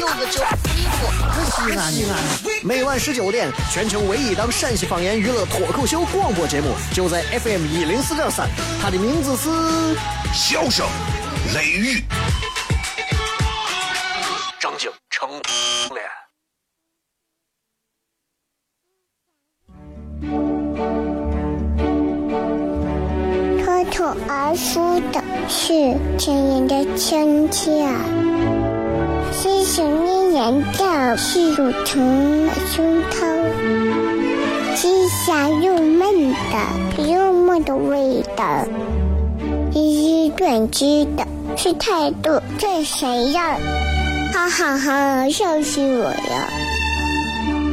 有个叫衣服，西安西安。每晚十九点，全球唯一档陕西方言娱乐脱口秀广播节目，就在 FM 一零四点三，它的名字是《笑声雷雨》，张景成脸。脱而出的是亲人的亲切，是想念人的是乳虫的胸膛，是香又闷的幽默的味道，是短知的是态度最闪耀，哈哈哈，笑死我了！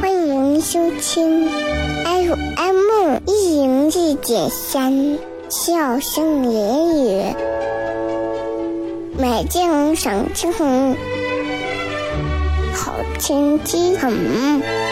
欢迎收听 FM 一零四点三。笑声言语，美景赏青红，好天气很。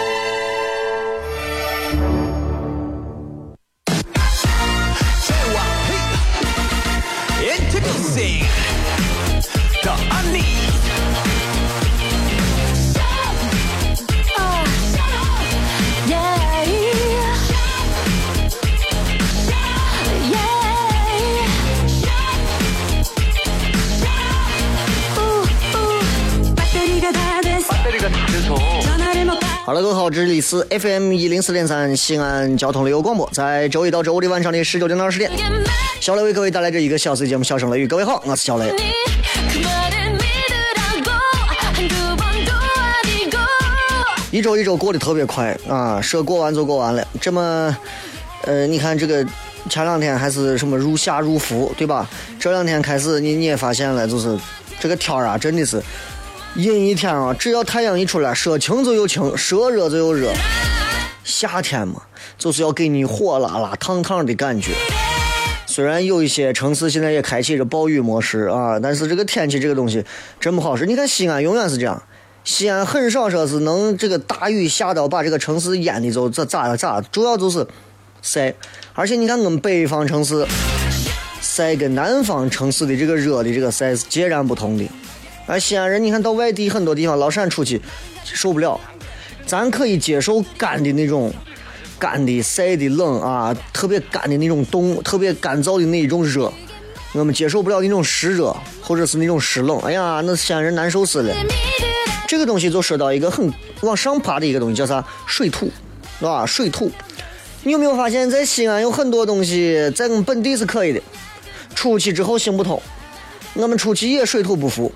各位好，这里是 FM 一零四点三西安交通旅游广播，在周一到周五的晚上的十九点到二十点，小雷为各位带来这一个小时节目《笑声雷雨》。各位好，我是小雷。一周一周过得特别快啊，说过完就过完了。这么，呃，你看这个前两天还是什么入夏入伏，对吧？这两天开始，你你也发现了，就是这个天儿啊，真的是。阴一天啊，只要太阳一出来，说晴就有晴，说热就有热。夏天嘛，就是要给你火辣辣、烫烫的感觉。虽然有一些城市现在也开启着暴雨模式啊，但是这个天气这个东西真不好使。你看西安永远是这样，西安很少说是能这个大雨下到把这个城市淹的就这咋咋，主要就是晒。而且你看我们北方城市晒跟南方城市的这个热的这个晒是截然不同的。啊，西安人，你看到外地很多地方，老陕出去受不了。咱可以接受干的那种，干的晒的冷啊，特别干的那种冻，特别干燥的那一种热。我们接受不了那种湿热，或者是那种湿冷。哎呀，那西安人难受死了。这个东西就说到一个很往上爬的一个东西，叫啥？水土，是吧？水土。你有没有发现，在西安有很多东西，在我们本地是可以的，出去之后行不通。我们出去也水土不服。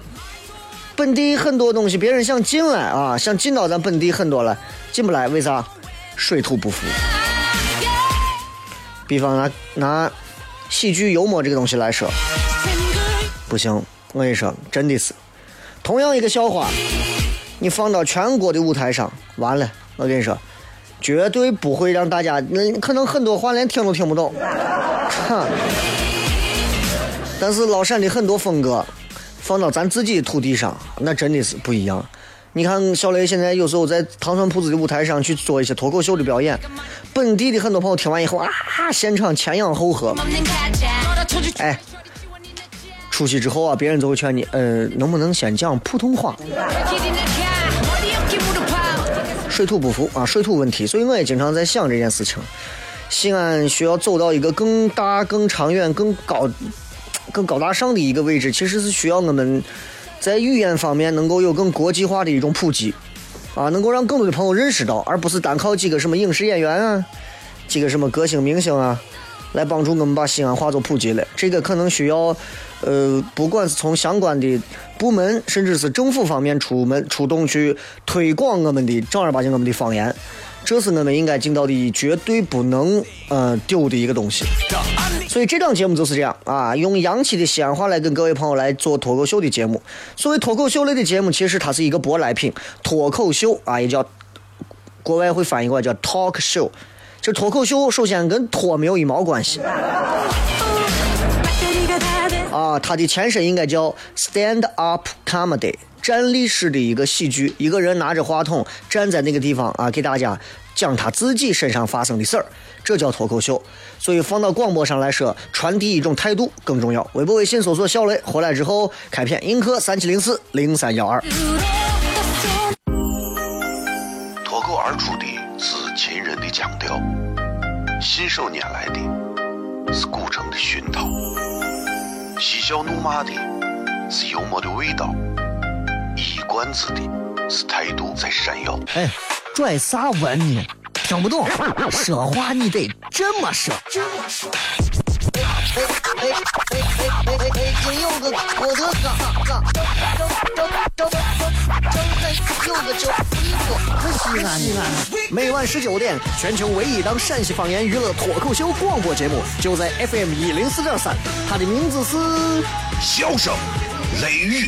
本地很多东西，别人想进来啊，想进到咱本地很多了，进不来，为啥？水土不服。比方拿拿喜剧幽默这个东西来说，不行，我跟你说，真的是，同样一个笑话，你放到全国的舞台上，完了，我跟你说，绝对不会让大家，那可能很多话连听都听不懂。哈。但是老陕的很多风格。放到咱自己土地上，那真的是不一样。你看小雷现在有时候在糖蒜铺子的舞台上去做一些脱口秀的表演，本地的很多朋友听完以后啊，现场前仰后合。哎，出去之后啊，别人就会劝你，呃，能不能先讲普通话？水土不服啊，水土问题。所以我也经常在想这件事情。西安需要走到一个更大、更长远、更高。更高大上的一个位置，其实是需要我们在语言方面能够有更国际化的一种普及，啊，能够让更多的朋友认识到，而不是单靠几个什么影视演员啊，几个什么歌星明星啊，来帮助我们把西安话做普及了。这个可能需要，呃，不管是从相关的部门，甚至是政府方面出门出动去推广我们的正儿八经我们的方言。这是我们应该尽到的绝对不能呃丢的一个东西，所以这档节目就是这样啊，用洋气的西安话来跟各位朋友来做脱口秀的节目。所谓脱口秀类的节目，其实它是一个舶来品，脱口秀啊也叫国外会翻译过来叫 talk show。这脱口秀首先跟脱没有一毛关系。啊，它的前身应该叫 stand up comedy，站立式的一个喜剧。一个人拿着话筒站在那个地方啊，给大家讲他自己身上发生的事儿，这叫脱口秀。所以放到广播上来说，传递一种态度更重要。微博、微信搜索“小雷”，回来之后开片，映客三七零四零三幺二。脱口而出的是秦人的腔调，信手拈来的是古城的熏陶，嬉笑怒骂的是幽默的味道，一冠子的是态度在闪耀。哎，拽啥文呢？听不懂，说话你得这么说。哎哎哎哎哎哎！京有个郭德纲，张张张张张张有个叫一个西安，西安，每晚十九点，全球唯一档陕西方言娱乐脱口秀广播节目，就在 FM 一零四点三，它的名字是《笑声雷雨》。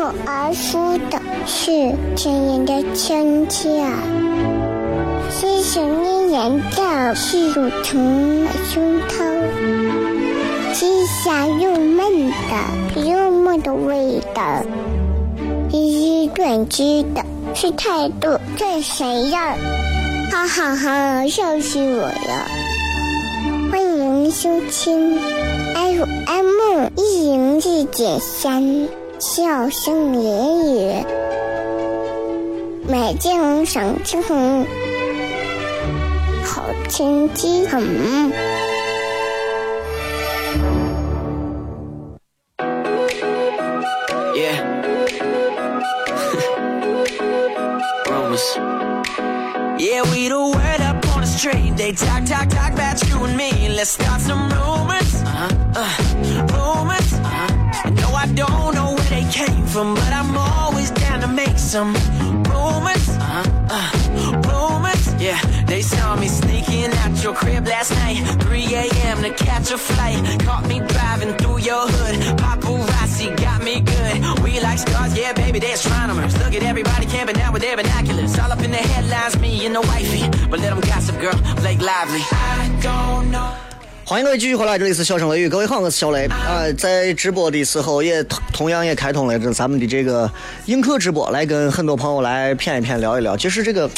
脱口而出的是亲人的亲切，是想念人的是乳虫的胸膛，是香又闷的幽默的味道，一以贯之的是态度最闪耀，哈哈哈，笑死我了！欢迎收听 FM 一零四点三。笑声言语，美景赏晴空，好天气很。Yeah. Rumors. Yeah, we the word up on the street. They talk, talk, talk about you and me. Let's start some rumors. Uh-huh. Uh, rumors. Uh-huh. I don't know where they came from, but I'm always down to make some rumors. Uh-huh. Uh, rumors. Yeah, they saw me sneaking out your crib last night. 3 a.m. to catch a flight. Caught me driving through your hood. Paparazzi got me good. We like stars, yeah, baby, they're astronomers. Look at everybody camping out with their binoculars. All up in the headlines, me and the wifey. But let them gossip, girl, Blake Lively. I don't know. 欢迎各位继续回来，这里是笑声雷雨，各位好，我是小雷啊、在直播的时候也同同样也开通了这咱们的这个映客直播，来跟很多朋友来谝一谝聊一聊。其实这个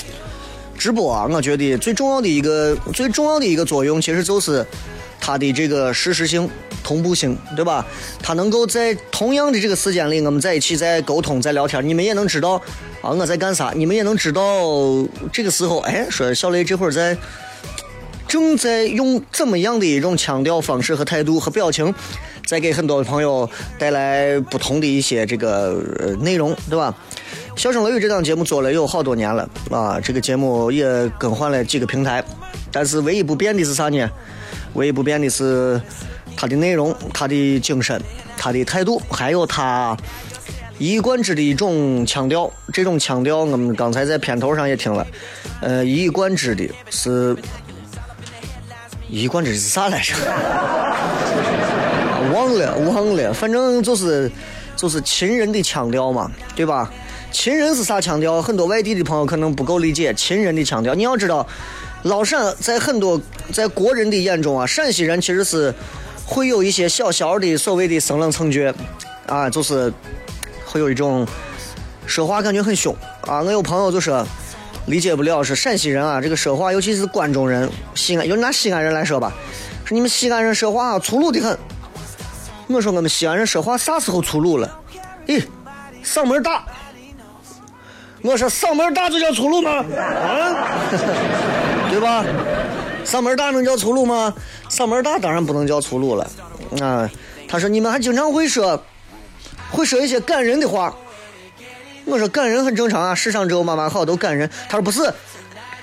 直播啊，我觉得最重要的一个最重要的一个作用，其实就是它的这个实时性、同步性，对吧？它能够在同样的这个时间里，我们在一起在沟通、在聊天，你们也能知道啊我在干啥，你们也能知道这个时候，哎，说小雷这会儿在。正在用怎么样的一种腔调方式和态度和表情，在给很多朋友带来不同的一些这个内容，对吧？笑声雷雨这档节目做了有好多年了啊，这个节目也更换了几个平台，但是唯一不变的是啥呢？唯一不变的是它的内容、它的精神、它的态度，还有它一以贯之的一种腔调。这种腔调，我们刚才在片头上也听了，呃，一以贯之的是。一贯之是啥来着？忘了，忘了，反正就是就是秦人的腔调嘛，对吧？秦人是啥腔调？很多外地的朋友可能不够理解秦人的腔调。你要知道，老陕在很多在国人的眼中啊，陕西人其实是会有一些小小的所谓的生冷蹭倔啊，就是会有一种说话感觉很凶啊。我有朋友就说。理解不了是陕西人啊，这个说话，尤其是关中人，西安，就拿西安人来说吧，说你们西安人说话粗鲁的很。我说我们西安人说话啥时候粗鲁了？咦，嗓门大。我说嗓门大就叫粗鲁吗？啊，对吧？嗓门大能叫粗鲁吗？嗓门大当然不能叫粗鲁了。啊，他说你们还经常会说，会说一些感人的话。我说感人很正常啊，世上只有妈妈好，都感人。他说不是，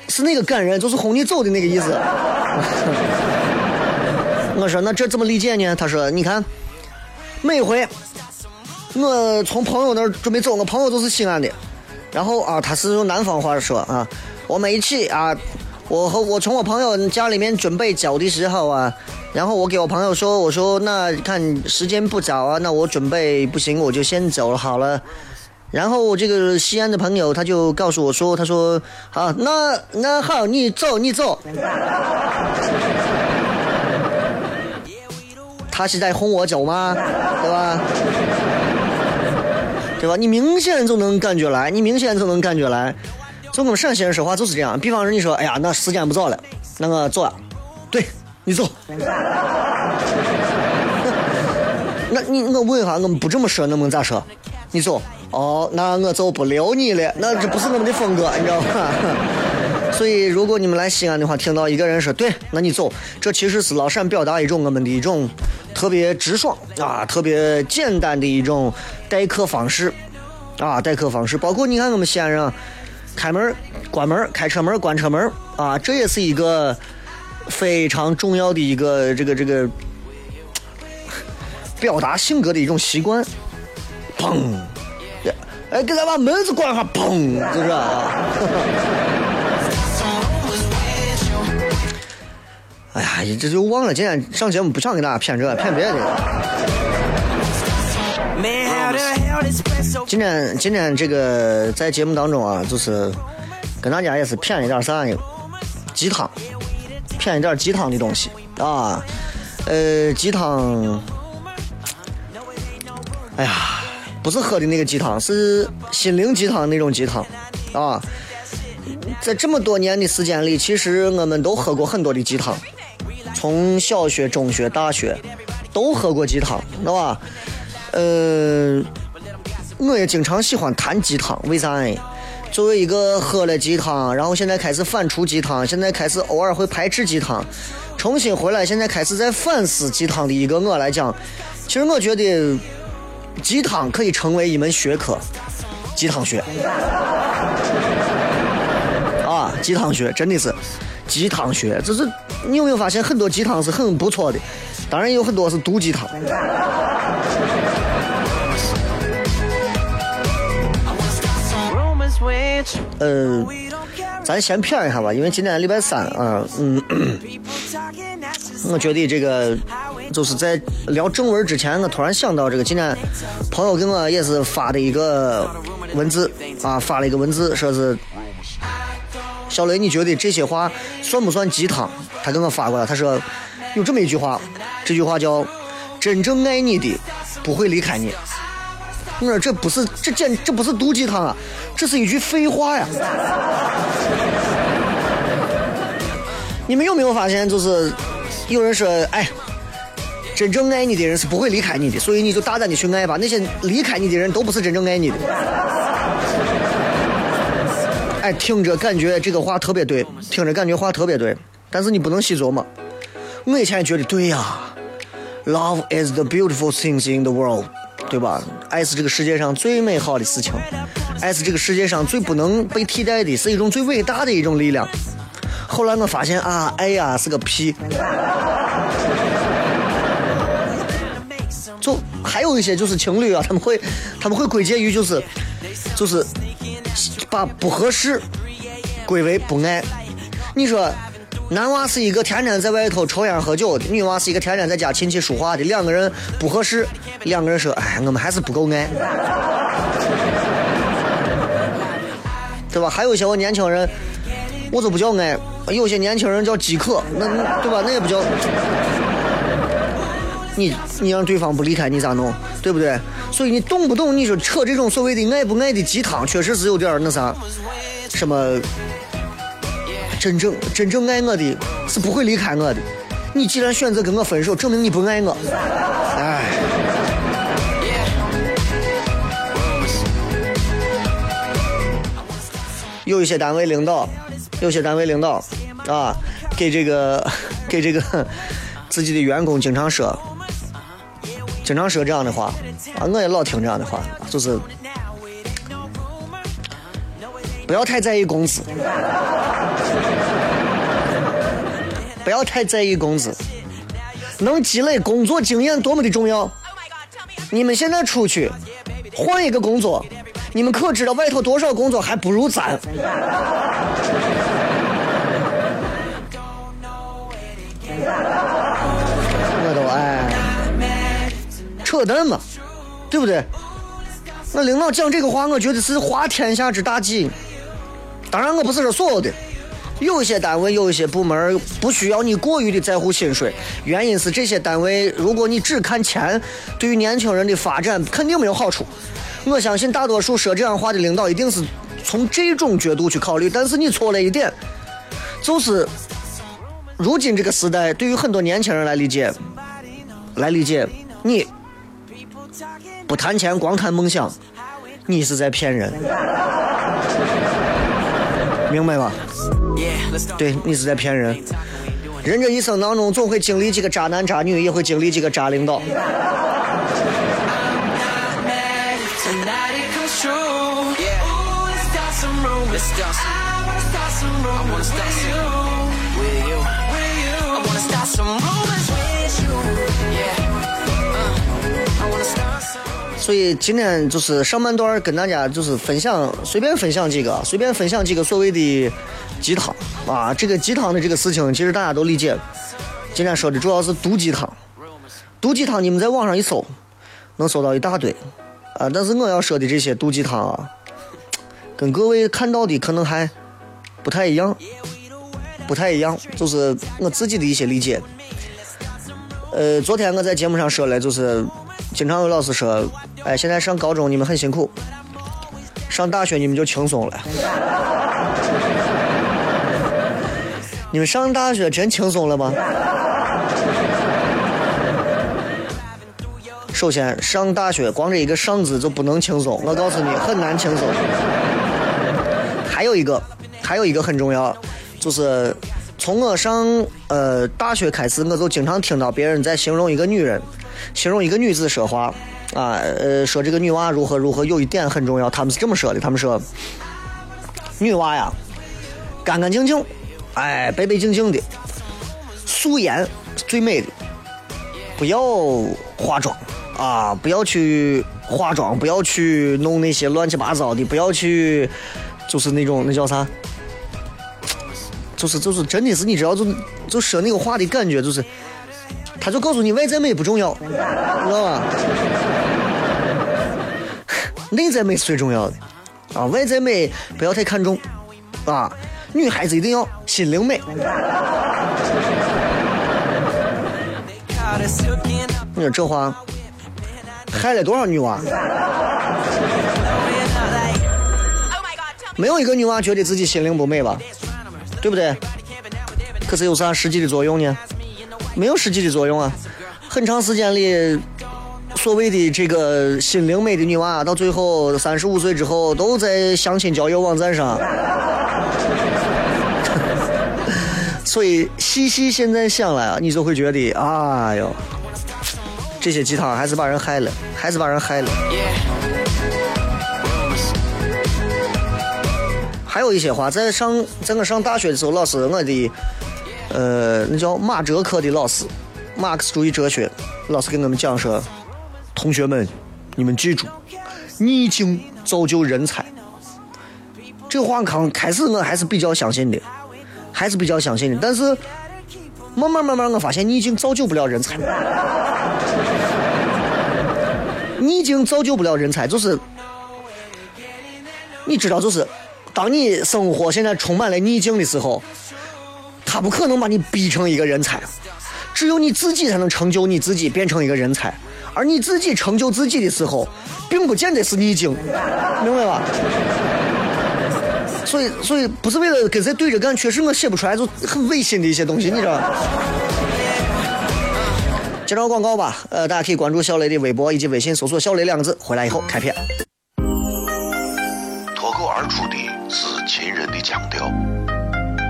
是那个感人，就是哄你走的那个意思。我说那这怎么理解呢？他说你看，每回我从朋友那儿准备走，我朋友都是西安的，然后啊，他是用南方话说啊，我们一起啊我和我从我朋友家里面准备走的时候啊，然后我给我朋友说，我说那看时间不早啊，那我准备不行，我就先走了好了。然后这个西安的朋友他就告诉我说，他说好，那那好，你走你走。他是在轰我走吗？对吧？对吧？你明显就能感觉来，你明显就能感觉来。就我们陕西人说话就是这样。比方说你说，哎呀，那时间不早了，那个走啊。对，你走。那你我问一下，我们不这么说，能不能咋说？你走。哦，那我走不留你了。那这不是我们的风格，你知道吧？所以，如果你们来西安的话，听到一个人说“对”，那你走，这其实是老陕表达一种我们的一种特别直爽啊、特别简单的一种待客方式啊，待客方式。包括你看我们西安人开门、关门、开车门、关车门啊，这也是一个非常重要的一个这个这个表达性格的一种习惯。砰！哎，给咱把门子关上，砰！就是啊。哎呀，这就忘了。今天上节目不想给大家骗这骗别的。今天今天这个在节目当中啊，就是跟大家也是骗一点啥呢？鸡汤，骗一点鸡汤的东西啊。呃，鸡汤，哎呀，不是喝的那个鸡汤，是心灵鸡汤那种鸡汤啊。在这么多年的时间里，其实我们都喝过很多的鸡汤。从小学、中学、大学都喝过鸡汤，知道吧？呃，我也经常喜欢谈鸡汤，为啥呢？作为一个喝了鸡汤，然后现在开始反刍鸡汤，现在开始偶尔会排斥鸡汤，重新回来，现在开始在反思鸡汤的一个我来讲，其实我觉得鸡汤可以成为一门学科，鸡汤学啊，鸡汤学真的是。鸡汤学，这是你有没有发现很多鸡汤是很不错的，当然有很多是毒鸡汤。嗯，咱先骗一下吧，因为今天礼拜三啊，嗯，我觉得这个就是在聊正文之前，我突然想到这个，今天朋友给我也是发的一个文字啊，发了一个文字，说是。小雷，你觉得这些话算不算鸡汤？他给我发过来，他说有这么一句话，这句话叫“真正爱你的不会离开你”。我说这不是这简这不是毒鸡汤啊，这是一句废话呀！你们有没有发现，就是有人说，哎，真正爱你的人是不会离开你的，所以你就大胆的去爱吧。那些离开你的人都不是真正爱你的。哎，听着感觉这个话特别对，听着感觉话特别对，但是你不能细琢磨。我以前觉得对呀，Love is the beautiful things in the world，对吧？爱是这个世界上最美好的事情，爱是这个世界上最不能被替代的，是一种最伟大的一种力量。后来我发现啊，爱呀是个屁。就还有一些就是情侣啊，他们会他们会归结于就是就是。把不合适归为不爱。你说，男娃是一个天天在外头抽烟喝酒的，女娃是一个天天在家琴棋书画的，两个人不合适，两个人说，哎，我们还是不够爱，对吧？还有一些我年轻人，我都不叫爱，有些年轻人叫饥渴，那对吧？那也不叫。你你让对方不离开你咋弄？对不对？所以你动不动你说扯这种所谓的爱不爱的鸡汤，确实是有点那啥，什么真正真正爱我的是不会离开我的。你既然选择跟我分手，证明你不爱我。哎，有一些单位领导，有些单位领导啊，给这个给这个自己的员工经常说。经常说这样的话啊，我也老听这样的话，就是不要太在意工资，不要太在意工资，能积累工作经验多么的重要。你们现在出去换一个工作，你们可知道外头多少工作还不如咱？扯淡嘛，对不对？那领导讲这个话，我觉得是滑天下之大稽。当然，我不是说所有的，有一些单位、有一些部门不需要你过于的在乎薪水，原因是这些单位，如果你只看钱，对于年轻人的发展肯定没有好处。我相信大多数说这样话的领导一定是从这种角度去考虑，但是你错了一点，就是如今这个时代，对于很多年轻人来理解，来理解你不谈钱，光谈梦想，你是在骗人，明白吧？对你是在骗人。人这一生当中，总会经历几个渣男渣女，也会经历几个渣领导。所以今天就是上半段跟大家就是分享，随便分享几个，随便分享几个所谓的鸡汤啊。这个鸡汤的这个事情，其实大家都理解。今天说的主要是毒鸡汤，毒鸡汤你们在网上一搜，能搜到一大堆啊。但是我要说的这些毒鸡汤啊，跟各位看到的可能还不太一样，不太一样，就是我自己的一些理解。呃，昨天我在节目上说了，就是经常有老师说，哎，现在上高中你们很辛苦，上大学你们就轻松了。你们上大学真轻松了吗？首先，上大学光这一个“上”字就不能轻松，我告诉你，很难轻松。还有一个，还有一个很重要，就是从我上呃大学开始，我就经常听到别人在形容一个女人，形容一个女子说话啊，呃，说这个女娃如何如何，有一点很重要，他们是这么说的，他们说，女娃呀，干干净净，哎，白白净净的，素颜是最美的，不要化妆啊，不要去化妆，不要去弄那些乱七八糟的，不要去，就是那种那叫啥？就是就是真的是你知道就就说那个话的感觉就是，他就告诉你外在美不重要，知道吧？内在美是最重要的啊，外在美不要太看重啊，女孩子一定要心灵美。你说这话害了多少女娃？没有一个女娃觉得自己心灵不美吧？对不对？可是有啥实际的作用呢？没有实际的作用啊！很长时间里，所谓的这个心灵美的女娃，到最后三十五岁之后，都在相亲交友网站上。所以细细现在想来啊，你就会觉得，哎呦，这些鸡汤还是把人害了，还是把人害了。还有一些话，在上在我上大学的时候，老师我的呃那叫马哲科的老师，马克思主义哲学老师跟我们讲说，同学们，你们记住，逆境造就人才。这话刚开始我还是比较相信的，还是比较相信的，但是慢慢慢慢我发现逆境造就不了人才，逆境造就不了人才，就是你知道，就是当你生活现在充满了逆境的时候，他不可能把你逼成一个人才，只有你自己才能成就你自己，变成一个人才。而你自己成就自己的时候，并不见得是逆境，明白吧？所以，所以不是为了跟谁对着干，确实我写不出来就很违心的一些东西，你知道吧？接着广告吧，呃，大家可以关注小雷的微博以及微信，搜索“小雷”两个字，回来以后开片。脱口而出的是秦人的腔调，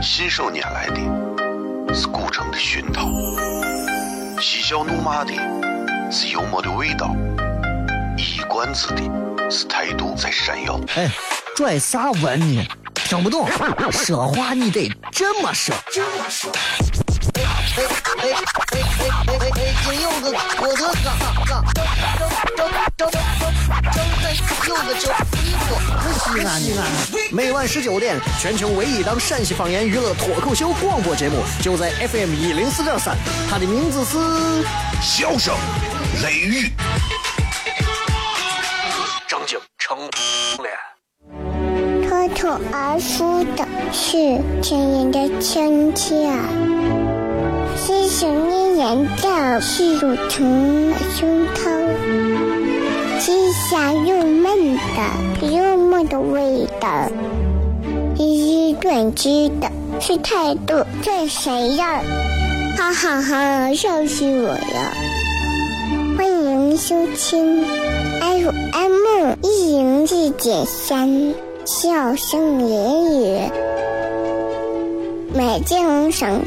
信手拈来的是古城的熏陶，嬉笑怒骂的是幽默的味道，一冠子的是态度在闪耀。哎，拽啥文呢？听不懂，说话你得这么说。每晚十九点，全球唯一档陕西方言娱乐脱口秀广播节目，就在 FM 一零四点三，它的名字是《笑声雷雨》，张景成脸。脱口而出的是甜人的亲切，是想念人的是乳虫胸膛，是香又闷的又闷的味道，是短知的，是态度这谁呀？哈哈哈，笑死我了！欢迎收听 FM 一零四点三。笑声言语，美景赏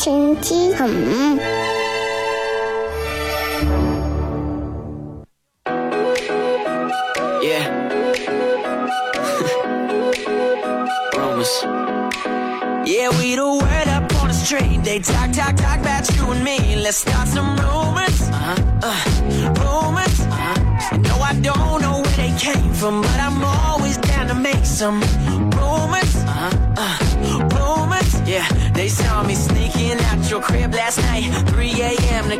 on the street. They talk, talk, talk about you and me. Let's start some rumors.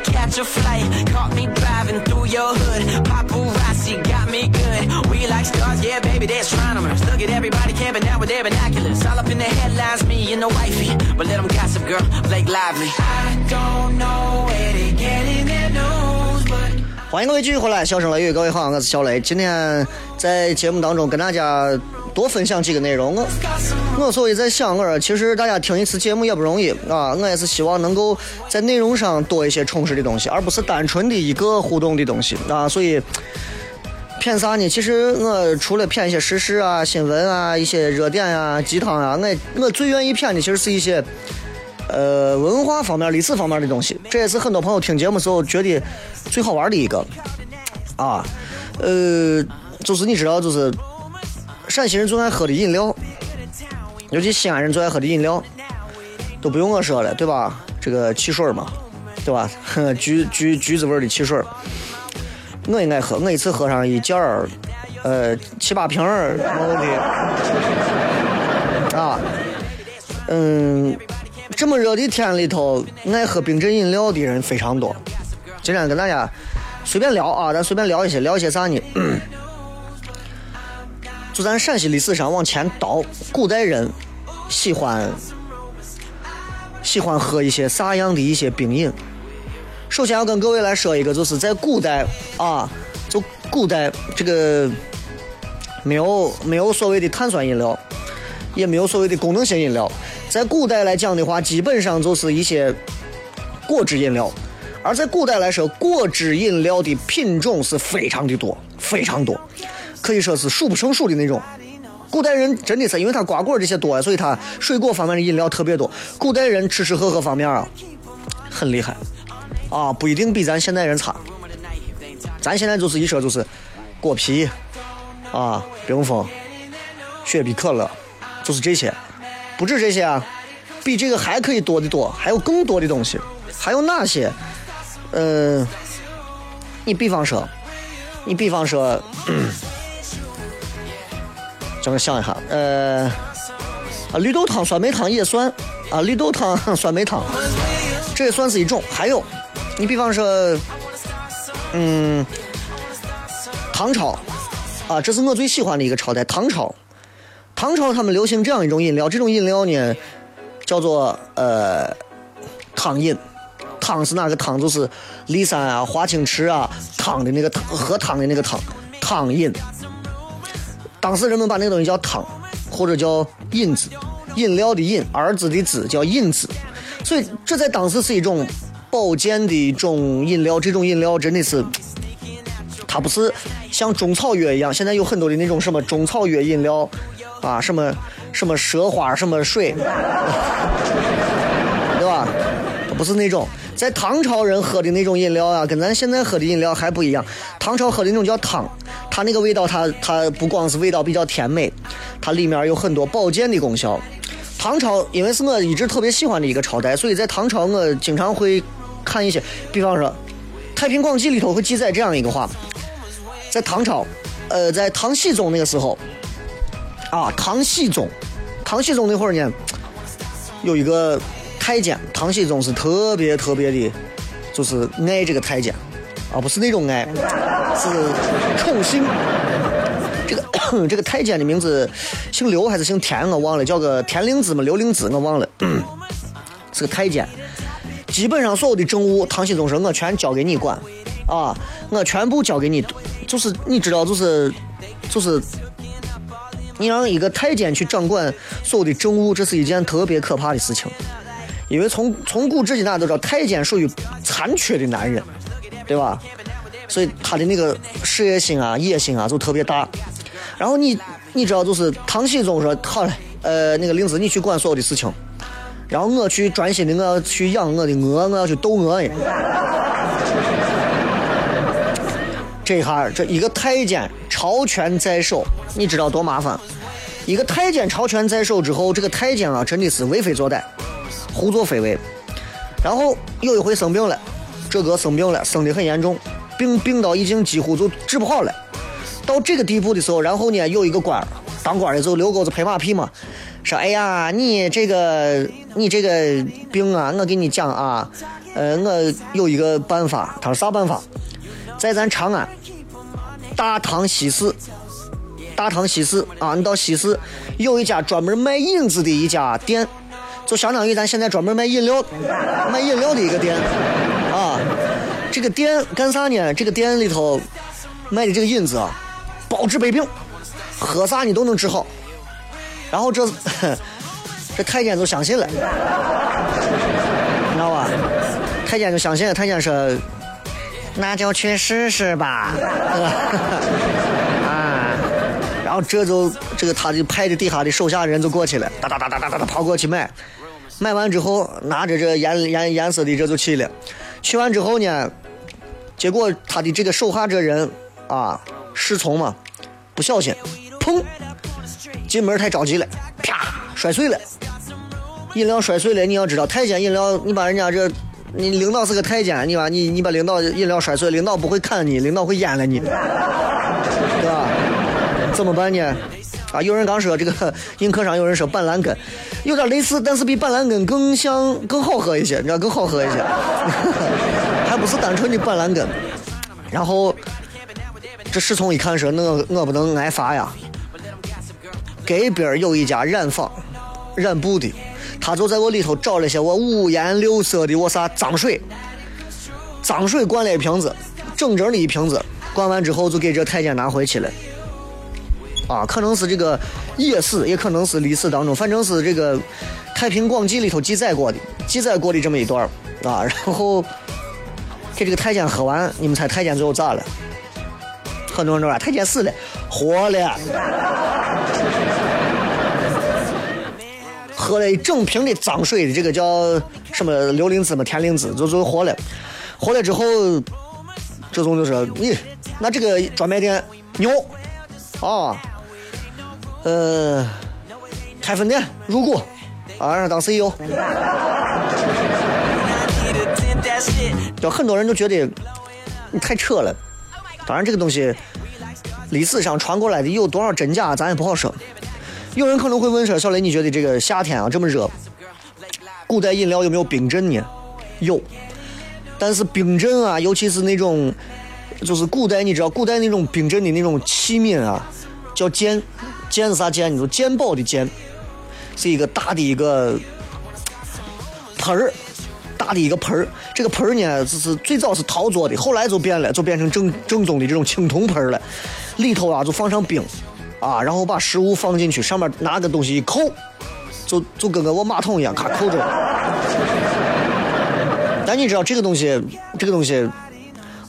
Catch a flight. Caught me driving through your hood. Paparazzi got me good. We like stars, yeah, baby, they're astronomers. Look at everybody camping out with their binoculars. All up in the headlines, me and the wifey. But let them gossip, girl, Blake Lively. I don't know where they getting their news, but 欢迎各位继续回来，笑声雷雨，各位好，我是小雷。今天在节目当中跟大家多分享几个内容。我我所以在想，我其实大家听一次节目也不容易啊，我也是希望能够在内容上多一些充实的东西，而不是单纯的一个互动的东西啊。所以骗啥呢？其实我除了骗一些时事啊、新闻啊、一些热点啊、鸡汤啊，我我最愿意骗的其实是一些呃文化方面、历史方面的东西。这也是很多朋友听节目时候觉得最好玩的一个啊。呃，就是你知道，就是陕西人最爱喝的饮料。尤其西安人最爱喝的饮料，都不用我说了，对吧？这个汽水嘛，对吧？橘橘橘子味的汽水，我也爱喝，我一次喝上一件儿，呃，七八瓶儿没问题。啊，嗯，这么热的天里头，爱喝冰镇饮料的人非常多。今天跟大家随便聊啊，咱随便聊一些，聊一些啥呢？就咱陕西历史上往前倒，古代人喜欢喜欢喝一些啥样的一些冰饮？首先要跟各位来说一个，就是在古代啊，就古代这个没有没有所谓的碳酸饮料，也没有所谓的功能性饮料，在古代来讲的话，基本上就是一些果汁饮料。而在古代来说，果汁饮料的品种是非常的多，非常多，可以说是数不胜数的那种。古代人真的是因为他瓜果这些多，所以他水果方面的饮料特别多。古代人吃吃喝喝方面啊，很厉害啊，不一定比咱现代人差。咱现在就是一说就是果啤啊、冰峰、雪碧、可乐，就是这些，不止这些啊，比这个还可以多的多，还有更多的东西，还有哪些？嗯、你比方说，你比方说，让我想一下，呃，啊，绿豆汤、酸梅汤也算啊，绿豆汤、酸梅汤，这也算是一种。还有，你比方说，嗯，唐朝啊，这是我最喜欢的一个朝代，唐朝。唐朝他们流行这样一种饮料，这种饮料呢叫做呃汤饮。汤是哪个汤？就是骊山啊、华清池啊汤的那个汤，喝汤的那个汤，汤饮。当时人们把那个东西叫汤，或者叫饮子，饮料的饮，儿子的子叫饮子。所以这在当时是一种保健的一种饮料。这种饮料真的是，它不是像中草药一样，现在有很多的那种什么中草药饮料啊，什么什么蛇花什么水，对吧？不是那种。在唐朝人喝的那种饮料啊，跟咱现在喝的饮料还不一样。唐朝喝的那种叫汤，它那个味道它，它不光是味道比较甜美，它里面有很多保健的功效。唐朝因为是我一直特别喜欢的一个朝代，所以在唐朝我经常会看一些，比方说《太平广记》里头会记载这样一个话：在唐朝，呃，在唐僖宗那个时候，啊，唐僖宗，唐僖宗那会儿呢，有一个太监，唐僖宗是特别特别的，就是爱这个太监，啊，不是那种爱，是宠幸。这个这个太监的名字姓刘还是姓田，我忘了，叫个田灵芝嘛，刘灵芝我忘了，是个太监。基本上所有的政务，唐僖宗说我全交给你管，啊，我全部交给你，就是你知道，就是就是，你让一个太监去掌管所有的政务，这是一件特别可怕的事情。因为从从古至今大家都知道，太监属于残缺的男人，对吧？所以他的那个事业心啊、野心啊就特别大。然后你你知道，就是唐僖宗说好了，呃，那个令子你去管所有的事情，然后我去专心的我要去养我的鹅，我要去斗鹅。这一下这一个太监朝权在手，你知道多麻烦？一个太监朝权在手之后，这个太监啊真的是为非作歹，胡作非为。然后有一回生病了，这哥生病了，生得很严重，病病到已经几乎就治不好了。到这个地步的时候，然后呢，有一个官，当官的就刘狗子拍马屁嘛，说：“哎呀，你这个你这个病啊，我给你讲啊，呃，我有一个办法。”他说啥办法？在咱长安大唐西市，大唐西市啊，你到西市有一家专门卖银子的一家店，就相当于咱现在专门卖饮料、卖饮料的一个店啊。这个店干啥呢？这个店里头卖的这个银子啊，包治百病，喝啥你都能治好。然后这 这太监就相信了，你知道吧？太监就相信了，太监说：“那就去试试吧。”啊，然后这就这个他就派的底下的手下人就过去了，哒哒哒哒哒哒哒跑过去买，买完之后拿着这颜颜颜色的这就去了，去完之后呢，结果他的这个手下这人啊，侍从嘛，不小心，砰，进门太着急了，啪摔碎了，饮料摔碎了。你要知道，太监饮料，你把人家这，你领导是个太监，你把你你把领导饮料摔碎，领导不会砍你，领导会阉了你，对吧？怎么办呢？啊，有人刚说这个 硬壳上有人说板蓝根，有点类似，但是比板蓝根更像更好喝一些，你知道更好喝一些，还不是单纯的板蓝根。然后这侍从一看说，那我不能挨罚呀。隔边有一家染坊，染布的，他就在我里头找了些我五颜六色的我啥脏水，脏水灌了一瓶子，整整的一瓶子，灌完之后就给这太监拿回去了。啊，可能是这个野史，也可能是历史当中，反正是这个《太平广记》里头记载过的，记载过的这么一段啊。然后给这个太监喝完，你们猜太监最后咋了？很多人都说太监死了，活了，喝了一整瓶的脏水的，这个叫什么硫磷脂嘛，田灵脂，就就活了。活了之后，这种就是，咦，那这个专卖店牛啊，呃，开分店入股，啊，当 CEO。就很多人都觉得你太扯了。当然，这个东西历史上传过来的有多少真假，咱也不好说。有人可能会问说：“小雷，你觉得这个夏天啊这么热，古代饮料有没有冰镇呢？”有，但是冰镇啊，尤其是那种，就是古代你知道，古代那种冰镇的那种器皿啊，叫鉴，鉴是啥鉴？你说鉴宝的鉴，是一个大的一个盆儿。大的一个盆儿，这个盆儿呢，就是最早是陶做的，后来就变了，就变成正正宗的这种青铜盆儿了。里头啊，就放上冰，啊，然后把食物放进去，上面拿个东西一扣，就就跟个我马桶一样，咔扣着。但你知道这个东西，这个东西，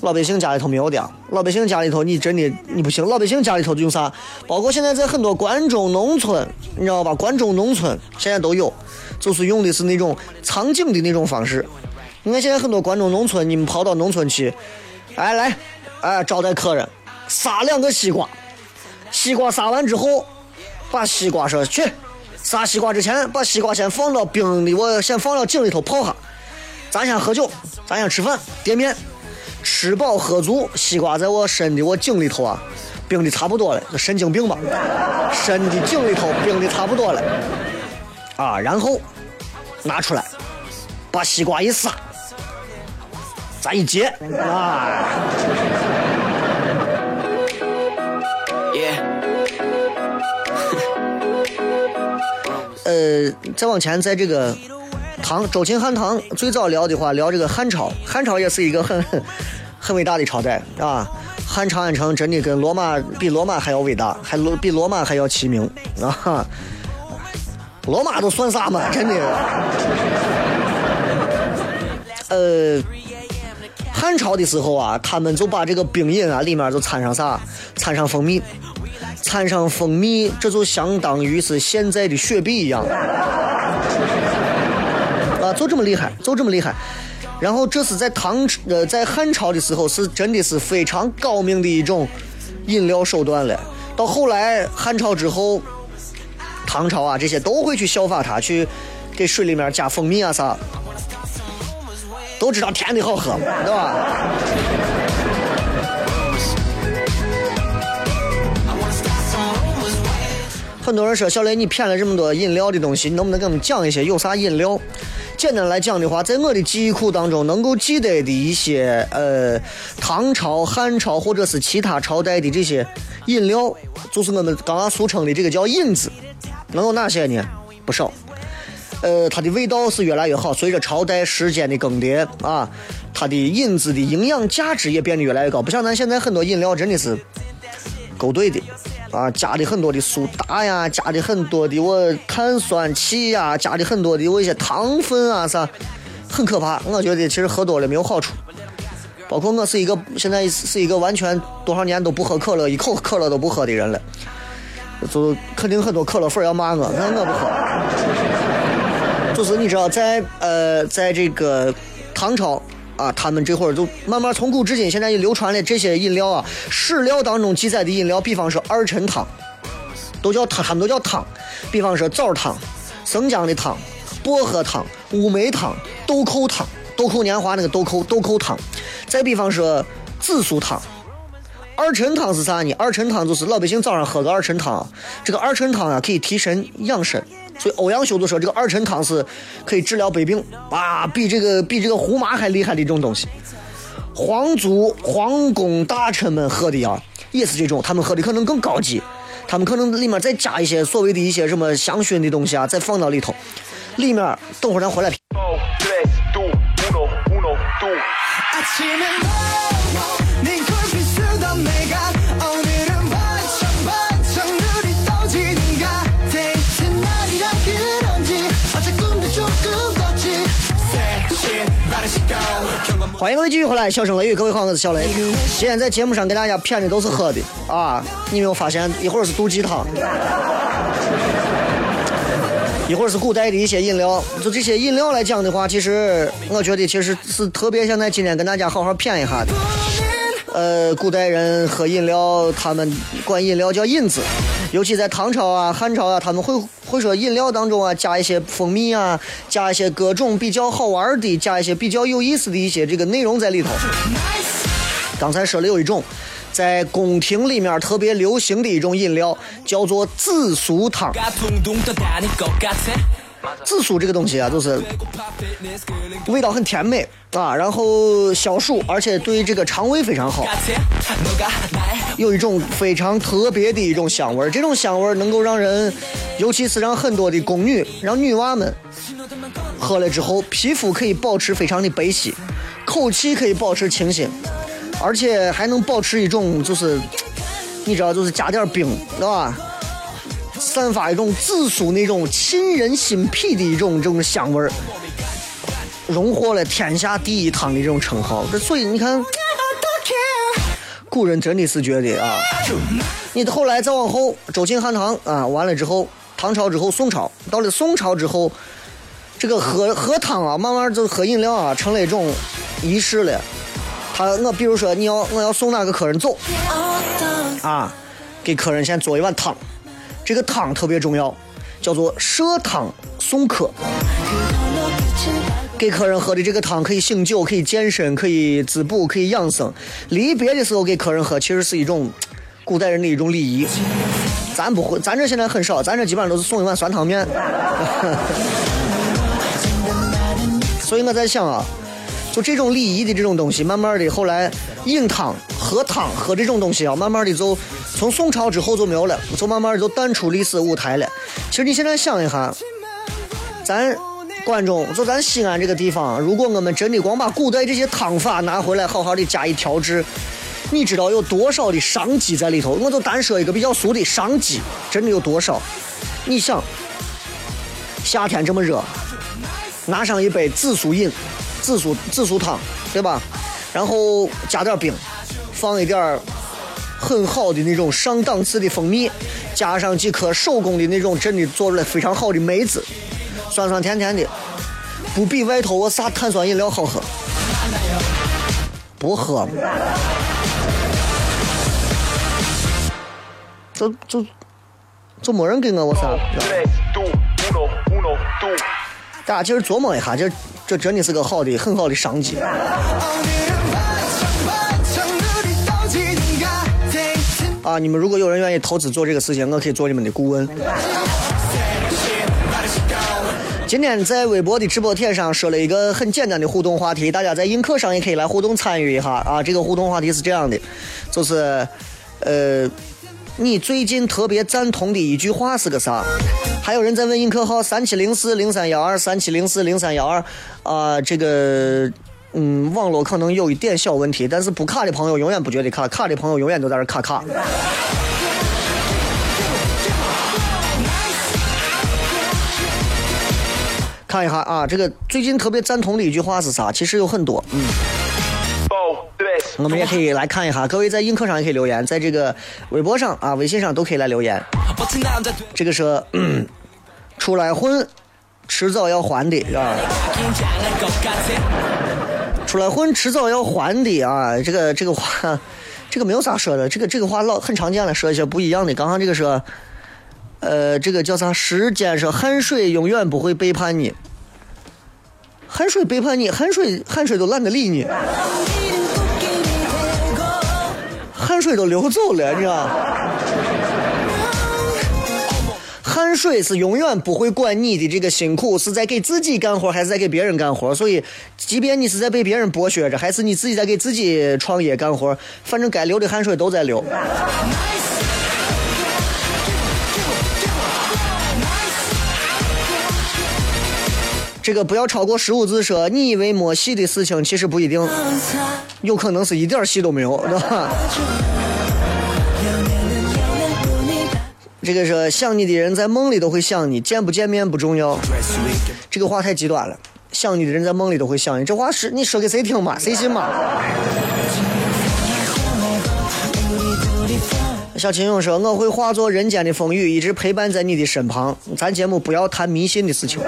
老百姓家里头没有的。老百姓家里头，你真的你不行。老百姓家里头用啥？包括现在在很多关中农村，你知道吧？关中农村现在都有。就是用的是那种藏景的那种方式。你看现在很多关中农村，你们跑到农村去，哎来，哎招待客人，杀两个西瓜，西瓜杀完之后，把西瓜说去，杀西瓜之前把西瓜先放到冰里，我先放到井里头泡下，咱先喝酒，咱先吃饭，点面，吃饱喝足，西瓜在我身的我井里头啊，冰的差不多了，神经病吧，身的井里头冰的差不多了，啊，然后拿出来，把西瓜一撒，咱一接，啊.呃，再往前，在这个唐周秦汉唐最早聊的话，聊这个汉朝，汉朝也是一个很很伟大的朝代啊。汉长安城真的跟罗马比罗马还要伟大，还罗比罗马还要齐名 啊！罗马都算啥嘛？真的。呃，汉朝的时候啊，他们就把这个冰饮啊里面就掺上啥？掺上蜂蜜。掺上蜂蜜，这就相当于是现在的雪碧一样，啊，就这么厉害，就这么厉害。然后这是在唐呃在汉朝的时候是真的是非常高明的一种饮料手段了。到后来汉朝之后，唐朝啊这些都会去效法它，去给水里面加蜂蜜啊啥，都知道甜的好喝，对吧？很多人说小雷，你骗了这么多饮料的东西，你能不能给我们讲一些有啥饮料？简单来讲的话，在我的记忆库当中，能够记得的一些呃唐朝、汉朝或者是其他朝代的这些饮料，就是我们刚刚俗称的这个叫饮子，能有哪些呢？不少。呃，它的味道是越来越好，随着朝代时间的更迭啊，它的饮子的营养价值也变得越来越高。不像咱现在很多饮料真的是勾兑的。啊，加的很多的苏打呀，加的很多的我碳酸气呀，加的很多的我一些糖分啊啥，很可怕。我觉得其实喝多了没有好处。包括我是一个现在是一个完全多少年都不喝可乐，一口可乐都不喝的人了，就肯定很多可乐粉要骂我，那我不喝。就是你知道，在呃，在这个唐朝。啊，他们这会儿就慢慢从古至今，现在也流传的这些饮料啊，史料当中记载的饮料，比方说二陈汤，都叫汤，他们都叫汤。比方说枣汤、生姜的汤、薄荷汤、乌梅汤、豆蔻汤、豆蔻年华那个豆蔻豆蔻汤。再比方说紫苏汤。二陈汤是啥呢？二陈汤就是老百姓早上喝个二陈汤，这个二陈汤啊可以提神养神。所以欧阳修都说这个二陈汤是可以治疗百病啊，比这个比这个胡麻还厉害的一种东西。皇族皇宫大臣们喝的啊，也是这种，他们喝的可能更高级，他们可能里面再加一些所谓的一些什么香薰的东西啊，再放到里头。里面等会儿咱回来。欢迎各位继续回来，笑声雷雨，各位好，我是小雷。今天在节目上给大家骗的都是喝的啊，你没有发现？一会儿是毒鸡汤，一会儿是古代的一些饮料。就这些饮料来讲的话，其实我觉得其实是特别想在今天跟大家好好谝一下的。呃，古代人喝饮料，他们管饮料叫饮子，尤其在唐朝啊、汉朝啊，他们会会说饮料当中啊加一些蜂蜜啊，加一些各种比较好玩的，加一些比较有意思的一些这个内容在里头。刚才说了有一种在宫廷里面特别流行的一种饮料，叫做紫苏汤。紫苏这个东西啊，就是味道很甜美啊，然后消暑，而且对这个肠胃非常好，有一种非常特别的一种香味儿。这种香味儿能够让人，尤其是让很多的宫女、让女娃们喝了之后，皮肤可以保持非常的白皙，口气可以保持清新，而且还能保持一种就是，你知道，就是加点冰，对吧？散发一种紫苏那种沁人心脾的一种这种香味儿，荣获了天下第一汤的这种称号。这所以你看，古人真的是觉得啊，你后来再往后，周秦汉唐啊，完了之后，唐朝之后，宋朝，到了宋朝之后，这个喝喝汤啊，慢慢就喝饮料啊，成了一种仪式了。他我比如说你要我要送哪个客人走啊，给客人先做一碗汤。这个汤特别重要，叫做设汤送客。给客人喝的这个汤可以醒酒，可以健身，可以滋补，可以养生。离别的时候给客人喝，其实是一种古代人的一种礼仪。咱不会，咱这现在很少，咱这基本上都是送一碗酸汤面。所以我在想啊，就这种礼仪的这种东西，慢慢的后来饮汤、喝汤、喝这种东西啊，慢慢的就从宋朝之后就没有了，就慢慢的就淡出历史舞台了。其实你现在想一下，咱观众就咱西安这个地方，如果我们真的光把古代这些汤法拿回来，好好的加以调制。你知道有多少的商机在里头？我就单说一个比较俗的商机，真的有多少？你想，夏天这么热，拿上一杯紫苏饮，紫苏紫苏汤，对吧？然后加点冰，放一点很好的那种上档次的蜂蜜，加上几颗手工的那种真的做出来非常好的梅子，酸酸甜甜的，不比外头我啥碳酸饮料好喝。不喝。就就就没人给我我啥？大家其实琢磨一下，这这真的是个好的、很好的商机。啊，你们如果有人愿意投资做这个事情，我可以做你们的顾问。今天在微博的直播帖上说了一个很简单的互动话题，大家在映客上也可以来互动参与一下啊。这个互动话题是这样的，就是呃。你最近特别赞同的一句话是个啥？还有人在问映客号三七零四零三幺二三七零四零三幺二啊，这个嗯，网络可能有一点小问题，但是不卡的朋友永远不觉得卡，卡的朋友永远都在这卡卡。看一下啊，这个最近特别赞同的一句话是啥？其实有很多，嗯。我们也可以来看一下，各位在映客上也可以留言，在这个微博上啊、微信上都可以来留言。这个是出来混，迟早要还的啊！出来混，迟早要还的啊！这个这个话，这个没有啥说的，这个这个话老很常见了，说一些不一样的。刚刚这个说，呃，这个叫啥？时间说汗水永远不会背叛你，汗水背叛你，汗水汗水都懒得理你。汗水都流走了，你知道？汗水是永远不会管你的这个辛苦是在给自己干活还是在给别人干活，所以，即便你是在被别人剥削着，还是你自己在给自己创业干活，反正该流的汗水都在流。这个不要超过十五字说，你以为没戏的事情，其实不一定，有可能是一点戏都没有，对吧？这个说想你的人在梦里都会想你，见不见面不重要。这个话太极端了，想你的人在梦里都会想你，这话是你说给谁听嘛？谁信嘛？小秦勇说：“我会化作人间的风雨，一直陪伴在你的身旁。”咱节目不要谈迷信的事情。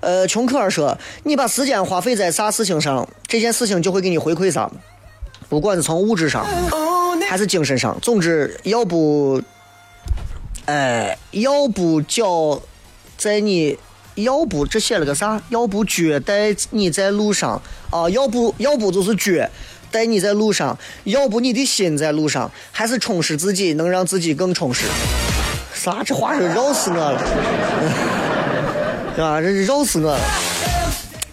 呃，琼克尔说：“你把时间花费在啥事情上，这件事情就会给你回馈啥，不管是从物质上还是精神上。总之，要不，哎，要不叫在你，要不这写了个啥？要不撅带你在路上啊？要不要不就是撅带你在路上？要不你的心在路上，还是充实自己，能让自己更充实？啥？这话是绕死我了。”对吧？这绕死我了。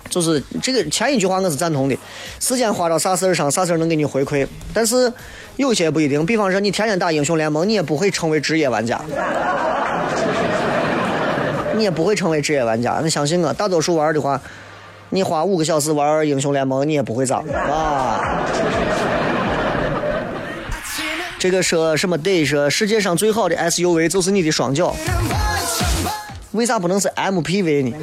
就是这个前一句话我是赞同的，时间花到啥事儿上，啥事儿能给你回馈。但是有些不一定，比方说你天天打英雄联盟，你也不会成为职业玩家，你也不会成为职业玩家。你相信我，大多数玩的话，你花五个小时玩英雄联盟，你也不会咋啊。这个说什么得说世界上最好的 SUV 就是你的双脚。为啥不能是 MPV 呢？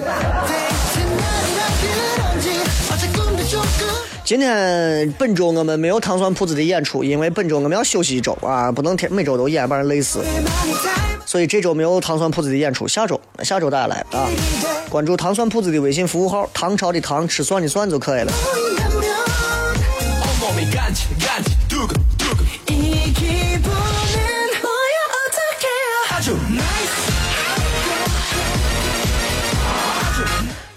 今天本周我们没有糖蒜铺子的演出，因为本周我们要休息一周啊，不能天每周都演，把人累死。所以这周没有糖蒜铺子的演出，下周下周大家来啊！关注糖蒜铺子的微信服务号“唐朝的唐吃蒜的蒜”就可以了。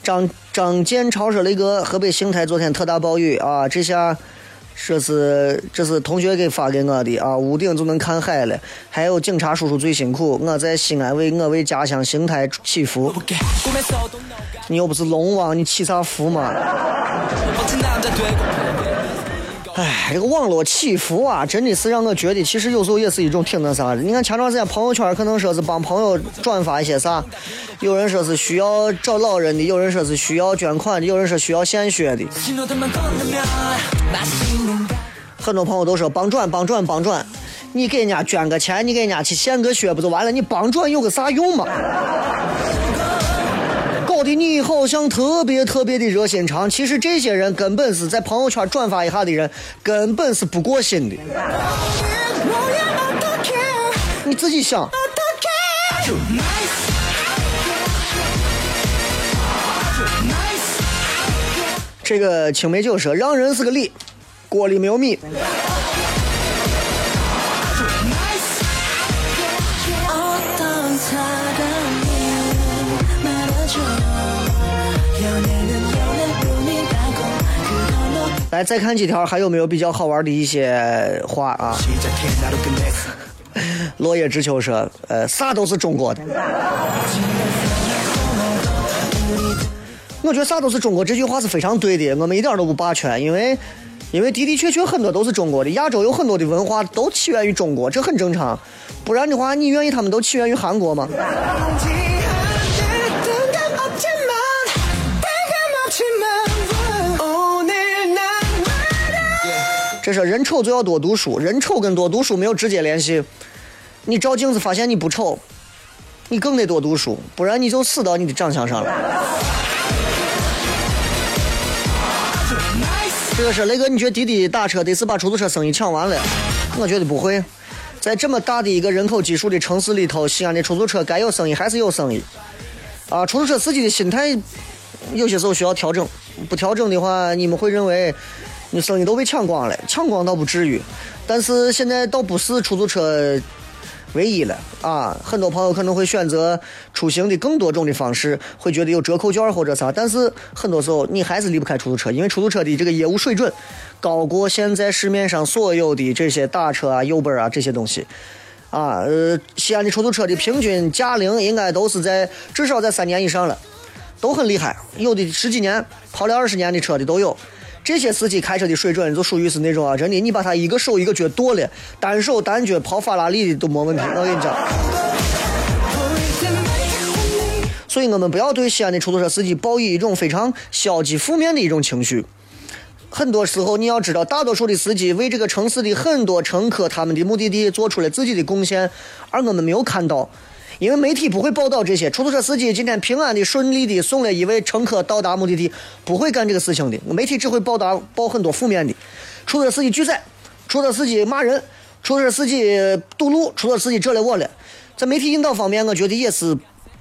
张张建超说：“雷哥，河北邢台昨天特大暴雨啊，这下这是这是同学给发给我的啊，屋顶就能看海了。还有警察叔叔最辛苦，我在西安为我为家乡邢台祈福。你又不是龙王，你祈啥福嘛？哎，这个网络祈福啊，真的是让我觉得，其实有时候也是一种挺那啥的。你看前段时间朋友圈可能说是帮朋友转发一些啥，有人说是需要找老人的，有人说是需要捐款的，有人说需要献血的。很多朋友都说帮转帮转帮转，你给人家捐个钱，你给人家去献个血不就完了？你帮转有个啥用嘛？搞得你好像特别特别的热心肠，其实这些人根本是在朋友圈转发一下的人，根本是不过心的。你自己想。这个青梅酒说，让人是个礼，锅里没有米。来，再看几条，还有没有比较好玩的一些话啊？落叶知秋说，呃，啥都是中国的。我觉得啥都是中国这句话是非常对的，我们一点都不霸权，因为，因为的的确确很多都是中国的，亚洲有很多的文化都起源于中国，这很正常。不然的话，你愿意他们都起源于韩国吗？这说人丑就要多读书，人丑跟多读书没有直接联系。你照镜子发现你不丑，你更得多读书，不然你就死到你的长相上了。这个是雷哥，你觉得滴滴打车得是把出租车生意抢完了？我觉得不会，在这么大的一个人口基数的城市里头，西安的出租车该有生意还是有生意。啊，出租车司机的心态有些时候需要调整，不调整的话，你们会认为。你生意都被抢光了，抢光倒不至于，但是现在倒不是出租车唯一了啊！很多朋友可能会选择出行的更多种的方式，会觉得有折扣券或者啥，但是很多时候你还是离不开出租车，因为出租车的这个业务水准高过现在市面上所有的这些打车啊、优本啊这些东西啊。呃，西安的出租车的平均驾龄应该都是在至少在三年以上了，都很厉害，有的十几年、跑了二十年的车的都有。这些司机开车的水准就属于是那种啊，真的，你把他一个手一个脚剁了，单手单脚跑法拉利的都没问题。我跟你讲，所以我们不要对西安的出租车司机抱以一种非常消极负面的一种情绪。很多时候你要知道，大多数的司机为这个城市的很多乘客他们的目的地做出了自己的贡献，而我们没有看到。因为媒体不会报道这些，出租车司机今天平安的、顺利的送了一位乘客到达目的地，不会干这个事情的。媒体只会报道报很多负面的，出租车司机拒载，出租车司机骂人，出租车司机堵路，出租车司机这了我了。在媒体引导方面，我觉得也是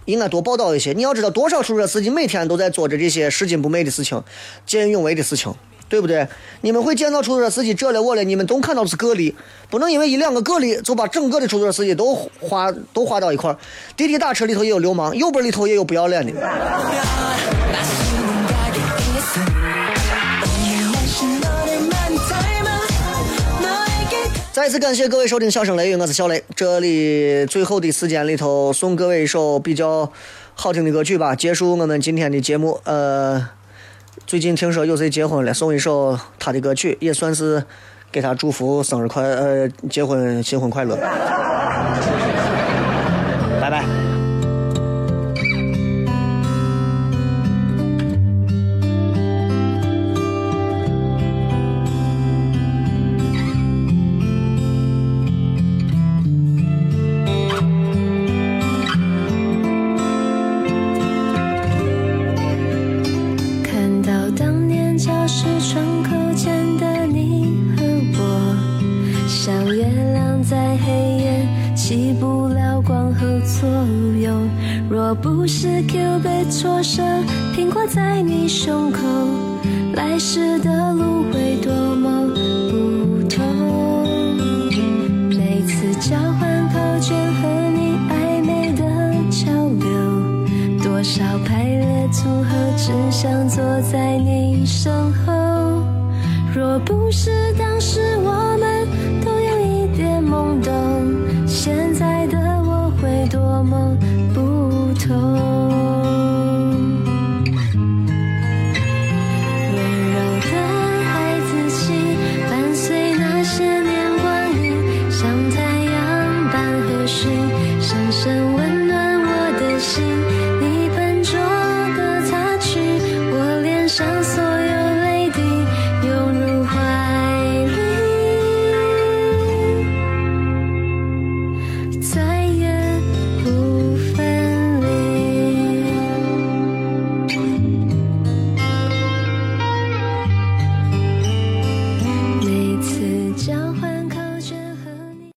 应该多报道一些。你要知道，多少出租车司机每天都在做着这些拾金不昧的事情、见义勇为的事情。对不对？你们会见到出租车司机这了我了，你们都看到的是个例，不能因为一两个个例就把整个的出租车司机都划都划到一块儿。滴滴打车里头也有流氓，右边里头也有不要脸的。再次感谢各位收听《笑声雷雨》，我是小雷。这里最后的时间里头送各位一首比较好听的歌曲吧，结束我们今天的节目。呃。最近听说有谁结婚了，送一首他的歌曲，也算是给他祝福生日快呃结婚新婚快乐。我在你胸口。